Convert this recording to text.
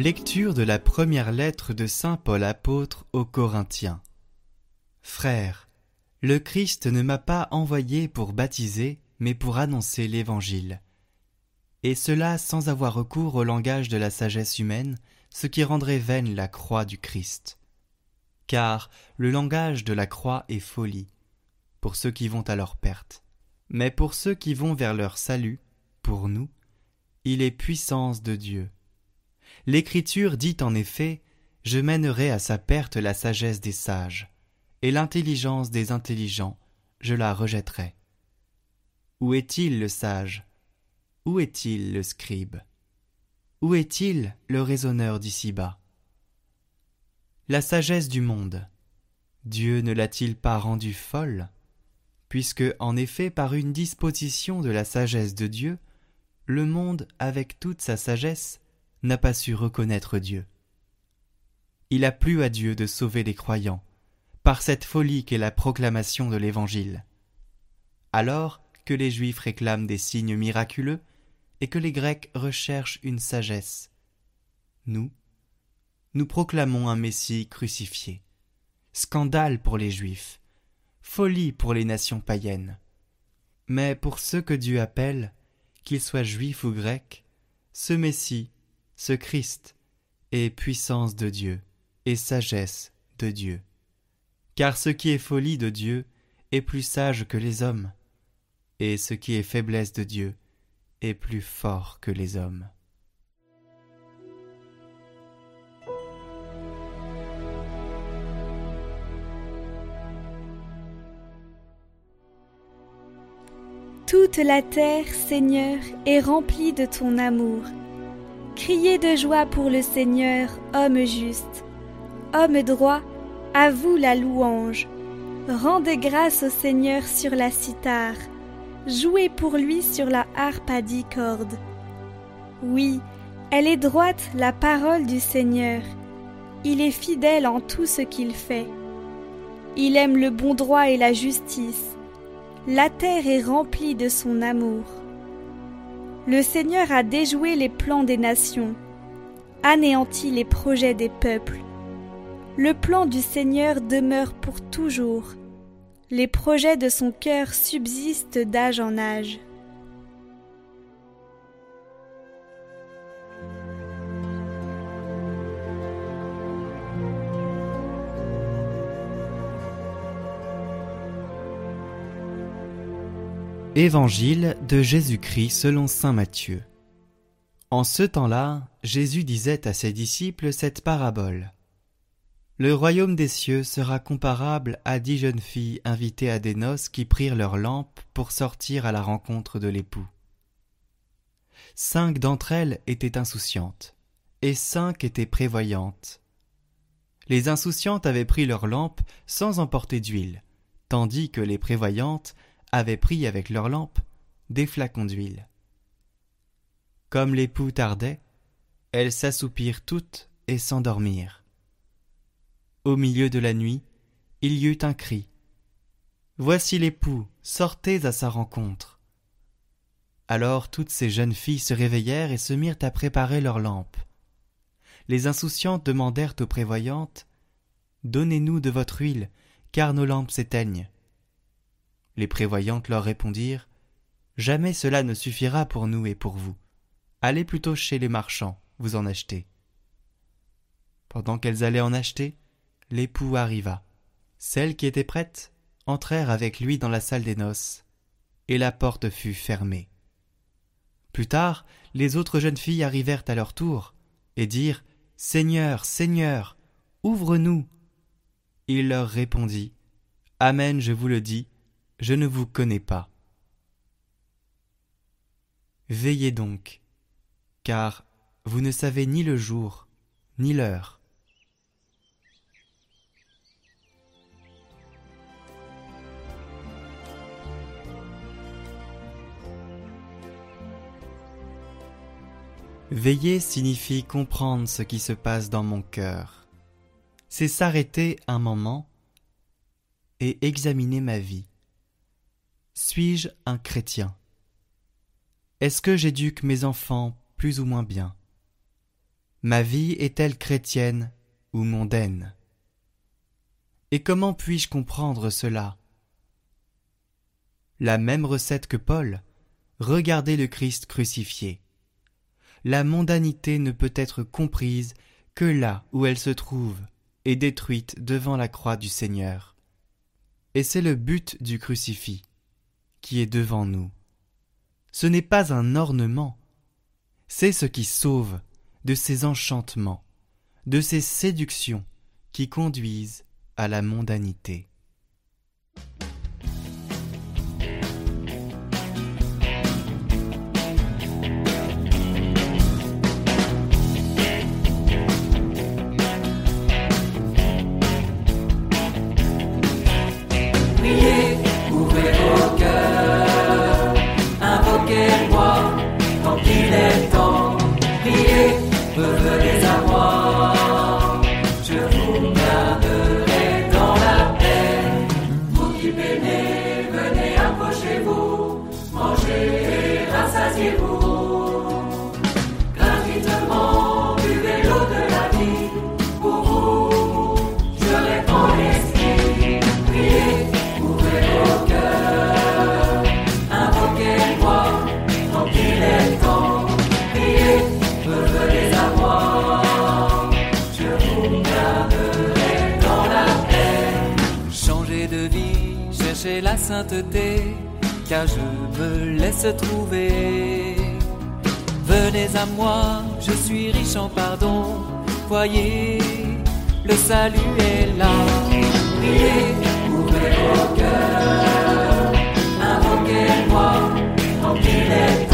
Lecture de la première lettre de Saint Paul apôtre aux Corinthiens. Frères, le Christ ne m'a pas envoyé pour baptiser, mais pour annoncer l'Évangile. Et cela sans avoir recours au langage de la sagesse humaine, ce qui rendrait vaine la croix du Christ. Car le langage de la croix est folie, pour ceux qui vont à leur perte. Mais pour ceux qui vont vers leur salut, pour nous, il est puissance de Dieu. L'Écriture dit en effet Je mènerai à sa perte la sagesse des sages, et l'intelligence des intelligents, je la rejetterai. Où est-il le sage? Où est-il le scribe? Où est-il le raisonneur d'ici-bas? La sagesse du monde, Dieu ne l'a-t-il pas rendue folle? Puisque, en effet, par une disposition de la sagesse de Dieu, le monde, avec toute sa sagesse, n'a pas su reconnaître Dieu. Il a plu à Dieu de sauver les croyants, par cette folie qu'est la proclamation de l'Évangile. Alors que les Juifs réclament des signes miraculeux et que les Grecs recherchent une sagesse, nous, nous proclamons un Messie crucifié. Scandale pour les Juifs, folie pour les nations païennes. Mais pour ceux que Dieu appelle, qu'ils soient juifs ou grecs, ce Messie ce Christ est puissance de Dieu et sagesse de Dieu. Car ce qui est folie de Dieu est plus sage que les hommes, et ce qui est faiblesse de Dieu est plus fort que les hommes. Toute la terre, Seigneur, est remplie de ton amour. Criez de joie pour le Seigneur, homme juste. Homme droit, à vous la louange. Rendez grâce au Seigneur sur la cithare. Jouez pour lui sur la harpe à dix cordes. Oui, elle est droite la parole du Seigneur. Il est fidèle en tout ce qu'il fait. Il aime le bon droit et la justice. La terre est remplie de son amour. Le Seigneur a déjoué les plans des nations, anéanti les projets des peuples. Le plan du Seigneur demeure pour toujours. Les projets de son cœur subsistent d'âge en âge. Évangile de Jésus-Christ selon Saint Matthieu. En ce temps-là, Jésus disait à ses disciples cette parabole. Le royaume des cieux sera comparable à dix jeunes filles invitées à des noces qui prirent leurs lampes pour sortir à la rencontre de l'époux. Cinq d'entre elles étaient insouciantes, et cinq étaient prévoyantes. Les insouciantes avaient pris leurs lampes sans emporter d'huile, tandis que les prévoyantes avaient pris avec leurs lampes des flacons d'huile. Comme l'époux tardait, elles s'assoupirent toutes et s'endormirent. Au milieu de la nuit, il y eut un cri. Voici l'époux, sortez à sa rencontre. Alors toutes ces jeunes filles se réveillèrent et se mirent à préparer leurs lampes. Les insouciantes demandèrent aux prévoyantes Donnez-nous de votre huile, car nos lampes s'éteignent. Les prévoyantes leur répondirent Jamais cela ne suffira pour nous et pour vous. Allez plutôt chez les marchands, vous en achetez. Pendant qu'elles allaient en acheter, l'époux arriva. Celles qui étaient prêtes entrèrent avec lui dans la salle des noces, et la porte fut fermée. Plus tard, les autres jeunes filles arrivèrent à leur tour, et dirent Seigneur, Seigneur, ouvre-nous. Il leur répondit Amen, je vous le dis, je ne vous connais pas. Veillez donc, car vous ne savez ni le jour, ni l'heure. Veiller signifie comprendre ce qui se passe dans mon cœur. C'est s'arrêter un moment et examiner ma vie. Suis-je un chrétien? Est-ce que j'éduque mes enfants plus ou moins bien? Ma vie est-elle chrétienne ou mondaine? Et comment puis-je comprendre cela? La même recette que Paul, regardez le Christ crucifié. La mondanité ne peut être comprise que là où elle se trouve et détruite devant la croix du Seigneur. Et c'est le but du crucifix qui est devant nous. Ce n'est pas un ornement, c'est ce qui sauve de ces enchantements, de ces séductions qui conduisent à la mondanité. car je me laisse trouver. Venez à moi, je suis riche en pardon, voyez, le salut est là. Ouvrez vos cœurs, invoquez-moi, qu'il